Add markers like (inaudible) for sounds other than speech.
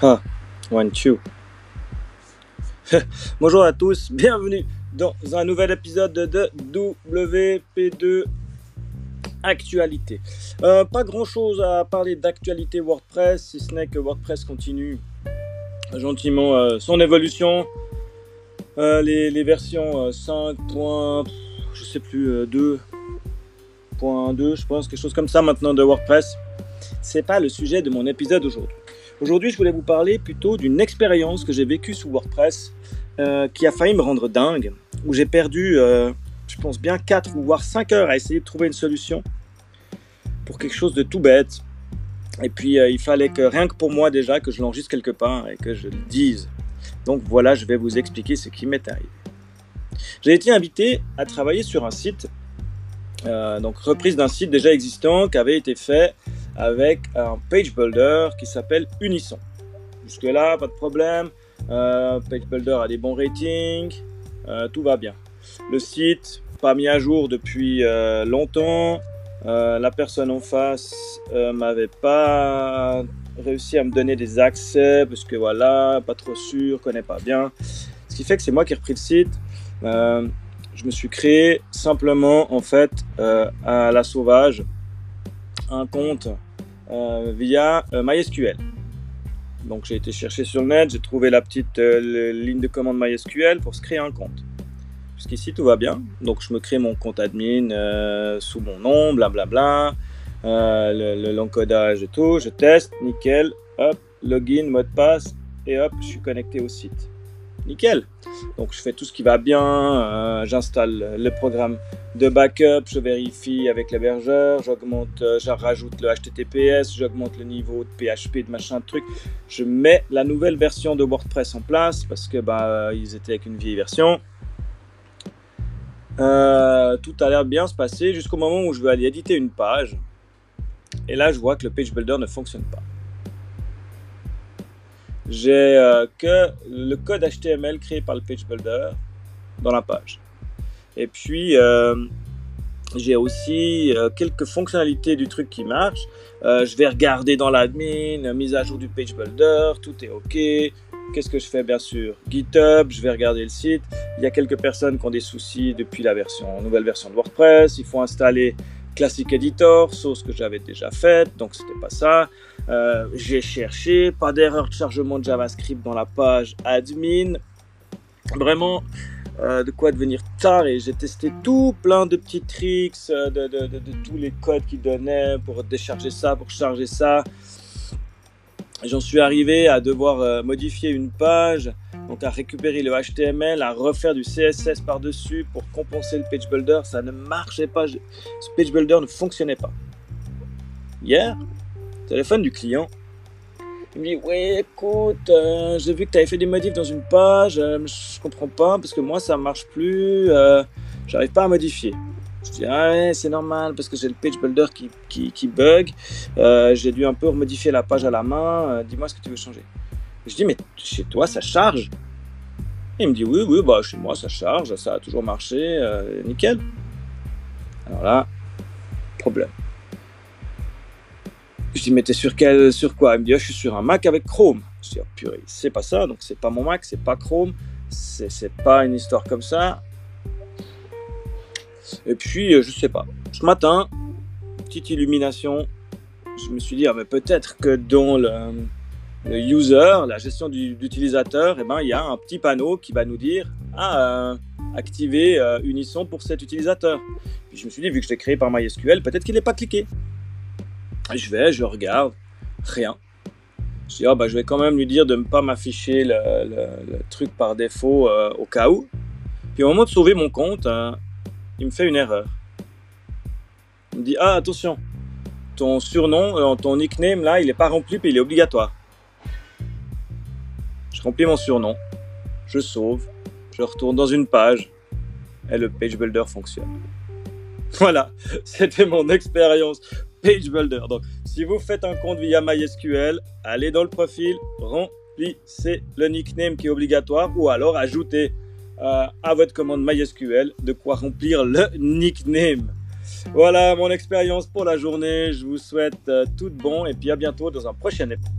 Ah, one, two. (laughs) Bonjour à tous, bienvenue dans un nouvel épisode de WP2 Actualité. Euh, pas grand chose à parler d'actualité WordPress, si ce n'est que WordPress continue gentiment euh, son évolution. Euh, les, les, versions 5. je sais plus, 2.2, je pense, quelque chose comme ça maintenant de WordPress. C'est pas le sujet de mon épisode aujourd'hui. Aujourd'hui, je voulais vous parler plutôt d'une expérience que j'ai vécue sous WordPress euh, qui a failli me rendre dingue, où j'ai perdu, euh, je pense bien 4 ou voire 5 heures à essayer de trouver une solution pour quelque chose de tout bête. Et puis, euh, il fallait que rien que pour moi déjà, que je l'enregistre quelque part et que je le dise. Donc voilà, je vais vous expliquer ce qui m'est arrivé. J'ai été invité à travailler sur un site, donc reprise d'un site déjà existant qui avait été fait avec un page builder qui s'appelle Unisson. Jusque-là, pas de problème. Euh, page builder a des bons ratings. Euh, tout va bien. Le site, pas mis à jour depuis euh, longtemps. la personne en face m'avait pas réussi à me donner des accès parce que voilà, pas trop sûr, connais pas bien. Ce qui fait que c'est moi qui ai repris le site. je me suis créé simplement en fait à la sauvage un compte via euh, MySQL. Donc j'ai été chercher sur le net, j'ai trouvé la petite euh, ligne de commande MySQL pour se créer un compte. Jusqu'ici tout va bien. Donc je me crée mon compte admin sous mon nom, blablabla, le l'encodage et tout, je teste, nickel, hop, login, mot de passe et hop, je suis connecté au site nickel. Donc je fais tout ce qui va bien, euh, j'installe le programme de backup, je vérifie avec l'hébergeur, j'augmente, euh, je rajoute le HTTPS, j'augmente le niveau de PHP, de machin de truc. Je mets la nouvelle version de WordPress en place parce que bah ils étaient avec une vieille version. Euh, tout a l'air bien se passer jusqu'au moment où je veux aller éditer une page. Et là, je vois que le page builder ne fonctionne pas j'ai euh, que le code HTML créé par le page builder dans la page. Et puis, euh, j'ai aussi euh, quelques fonctionnalités du truc qui marchent. je vais regarder dans l'admin, mise à jour du page builder, tout est OK. Qu'est-ce que je fais Bien sûr, GitHub, je vais regarder le site. Il y a quelques personnes qui ont des soucis depuis la version, nouvelle version de WordPress. Il faut installer Classic Editor, ce que j'avais déjà fait, donc c'était pas ça. Euh, j'ai cherché, pas d'erreur de chargement de JavaScript dans la page admin. Vraiment, euh, de quoi devenir tard et j'ai testé tout plein de petits tricks, euh, de, de, tous les codes qu'ils donnaient pour décharger ça, pour charger ça. J'en suis arrivé à devoir modifier une page, donc à récupérer le HTML, à refaire du CSS par-dessus pour compenser le page builder. Ça ne marchait pas, ce page builder ne fonctionnait pas. Hier, téléphone du client. Il me dit Ouais, écoute, euh, j'ai vu que tu avais fait des modifs dans une page, euh, je comprends pas parce que moi ça marche plus, euh, j'arrive pas à modifier. Je dis Ah ouais, c'est normal parce que j'ai le page builder qui, qui, qui bug, j'ai dû un peu remodifier la page à la main, dis-moi ce que tu veux changer. je dis Mais chez toi ça charge Il me dit Oui, oui, bah chez moi ça charge, ça a toujours marché, nickel. Alors là, problème. Je dis, mais t'es sur, quel, sur quoi? Il me dit, oh, je suis sur un Mac avec Chrome. Je dis, oh, purée, c'est pas ça, donc c'est pas mon Mac, c'est pas Chrome, c'est pas une histoire comme ça. Et puis, euh, je sais pas. Ce matin, petite illumination, je me suis dit, ah, mais peut-être que dans le, user, la gestion d'utilisateur, eh ben, il y a un petit panneau qui va nous dire, ah, euh, activer euh, Unisson pour cet utilisateur. Puis je me suis dit, vu que je l'ai créé par MySQL, peut-être qu'il n'est pas cliqué. Je vais, je regarde, rien. Je dis, oh, bah, je vais quand même lui dire de ne pas m'afficher le, truc par défaut euh, au cas où. Puis au moment de sauver mon compte, hein, il me fait une erreur. Il me dit, ah attention, ton surnom, euh, ton nickname là, il n'est pas rempli, puis il est obligatoire. Je remplis mon surnom, je sauve, je retourne dans une page, et le page builder fonctionne. (laughs) Voilà, c'était mon expérience Page Builder. Donc, si vous faites un compte via MySQL, allez dans le profil, remplissez le nickname qui est obligatoire ou alors ajoutez euh, à votre commande MySQL de quoi remplir le nickname. Voilà mon expérience pour la journée. Je vous souhaite euh, tout bon et puis à bientôt dans un prochain épisode.